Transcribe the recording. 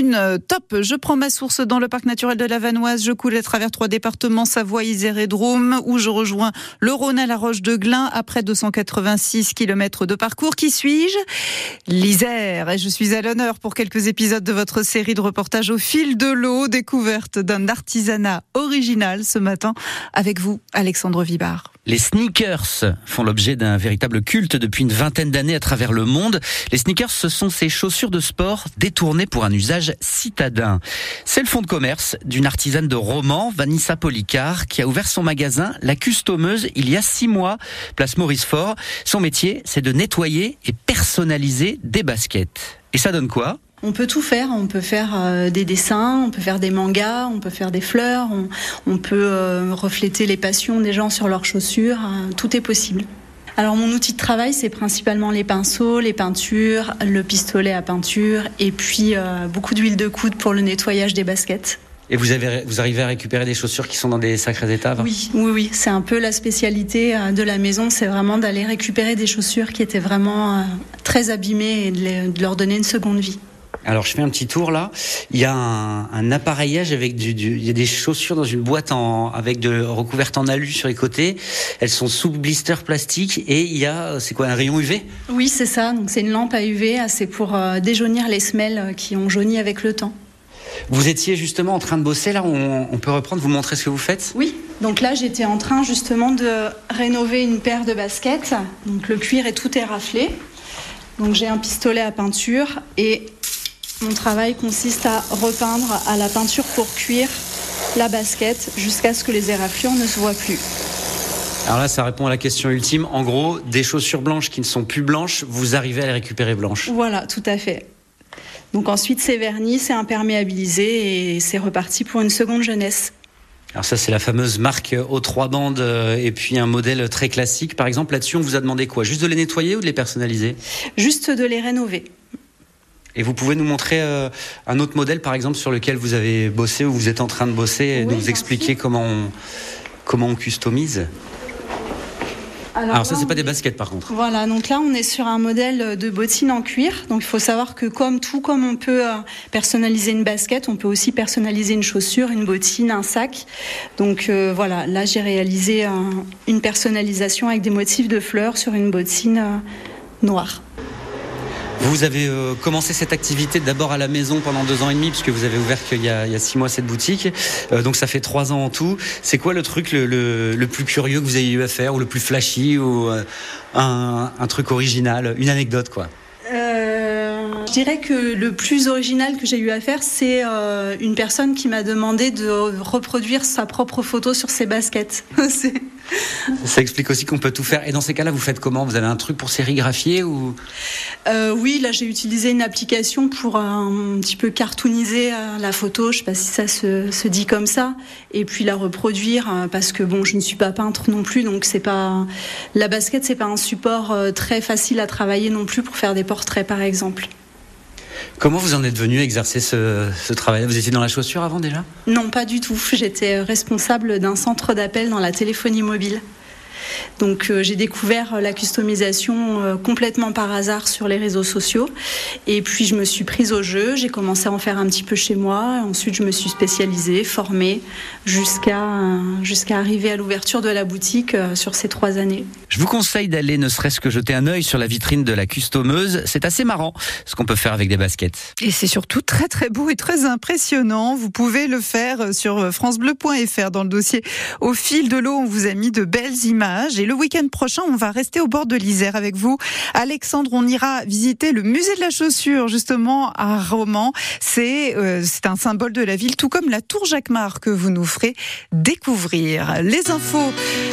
une, euh, top. Je prends ma source dans le parc naturel de la Vanoise. Je coule à travers trois départements, Savoie, Isère et Drôme, où je rejoins le Rhône à la Roche de Glin après 286 km de parcours. Qui suis-je? L'Isère. Et je suis à l'honneur pour quelques épisodes de votre série de reportages au fil de l'eau, découverte d'un artisanat original ce matin avec vous, Alexandre Vibard. Les sneakers font l'objet d'un véritable culte depuis une vingtaine d'années à travers le monde. Les sneakers, ce sont ces chaussures de sport détournées pour un usage citadin. C'est le fond de commerce d'une artisane de roman, Vanessa Policard, qui a ouvert son magasin La Customeuse il y a six mois, place Maurice Fort. Son métier, c'est de nettoyer et personnaliser des baskets. Et ça donne quoi? On peut tout faire, on peut faire euh, des dessins, on peut faire des mangas, on peut faire des fleurs, on, peut euh, refléter les passions des gens sur leurs chaussures, euh, tout est possible. Alors mon outil de travail, c'est principalement les pinceaux, les peintures, le pistolet à peinture et puis beaucoup d'huile de coude pour le nettoyage des baskets. Et vous, avez, vous arrivez à récupérer des chaussures qui sont dans des sacrés états Oui, oui, oui. C'est un peu la spécialité de la maison, c'est vraiment d'aller récupérer des chaussures qui étaient vraiment très abîmées et de leur donner une seconde vie. Alors je fais un petit tour là. Il y a un, appareillage avec du, il y a des chaussures dans une boîte en, avec de recouvertes en alu sur les côtés. Elles sont sous blister plastique et il y a c'est quoi un rayon UV Oui c'est ça. Donc c'est une lampe à UV. Ah, c'est pour euh, déjaunir les semelles euh, qui ont jauni avec le temps. Vous étiez justement en train de bosser là. On, on peut reprendre, vous montrer ce que vous faites? Oui. Donc là j'étais en train justement de rénover une paire de baskets. Donc le cuir et tout est raflé. Donc j'ai un pistolet à peinture et mon travail consiste à repeindre à la peinture pour cuire la basket jusqu'à ce que les éraflures ne se voient plus. Alors là, ça répond à la question ultime. En gros, des chaussures blanches qui ne sont plus blanches, vous arrivez à les récupérer blanches. Voilà, tout à fait. Donc ensuite, c'est verni, c'est imperméabilisé et c'est reparti pour une seconde jeunesse. Alors ça, c'est la fameuse marque aux trois bandes euh, et puis un modèle très classique. Par exemple, là-dessus, on vous a demandé quoi? Juste de les nettoyer ou de les personnaliser? Juste de les rénover. Et vous pouvez nous montrer euh, un autre modèle, par exemple, sur lequel vous avez bossé ou vous êtes en train de bosser et nous expliquer comment on, comment on customise alors, ça, c'est pas des baskets par contre. Voilà, donc là, on est sur un modèle de bottine en cuir. Donc il faut savoir que comme tout, comme on peut euh, personnaliser une basket, on peut aussi personnaliser une chaussure, une bottine, un sac. Donc euh, voilà, là, j'ai réalisé une personnalisation avec des motifs de fleurs sur une bottine noire. Vous avez euh, commencé cette activité d'abord à la maison pendant deux ans et demi, puisque vous avez ouvert qu'il y, a six mois cette boutique. Euh, donc ça fait trois ans en tout. C'est quoi le truc le, plus curieux que vous ayez eu à faire, ou le plus flashy, ou euh, un, un truc original, une anecdote quoi? Je dirais que le plus original que j'ai eu à faire, c'est euh, une personne qui m'a demandé de reproduire sa propre photo sur ses baskets. Ça explique aussi qu'on peut tout faire. Et dans ces cas-là, vous faites comment? Vous avez un truc pour sérigraphier ou? Euh, Oui, là j'ai utilisé une application pour un, petit peu cartooniser euh, la photo. Je sais pas si ça se, se dit comme ça. Et puis la reproduire parce que bon, je ne suis pas peintre non plus, donc c'est pas la basket, c'est pas un support très facile à travailler non plus pour faire des portraits par exemple. Comment vous en êtes venu exercer ce, ce travail Vous étiez dans la chaussure avant déjà? Non, pas du tout. J'étais responsable d'un centre d'appel dans la téléphonie mobile. Donc euh, j'ai découvert la customisation euh, complètement par hasard sur les réseaux sociaux. Et puis je me suis prise au jeu, j'ai commencé à en faire un petit peu chez moi. Ensuite je me suis spécialisée, formée, jusqu'à jusqu'à arriver à l'ouverture de la boutique euh, sur ces trois années. Je vous conseille d'aller ne serait-ce que jeter un œil sur la vitrine de la customeuse. C'est assez marrant ce qu'on peut faire avec des baskets. Et c'est surtout très très beau et très impressionnant. Vous pouvez le faire sur francebleu.fr dans le dossier Au fil de l'eau. On vous a mis de belles images et le week-end prochain, on va rester au bord de l'Isère avec vous. Alexandre, on ira visiter le musée de la chaussure, justement, à Romans. C'est euh, un symbole de la ville, tout comme la tour Jacquemart que vous nous ferez découvrir. Les infos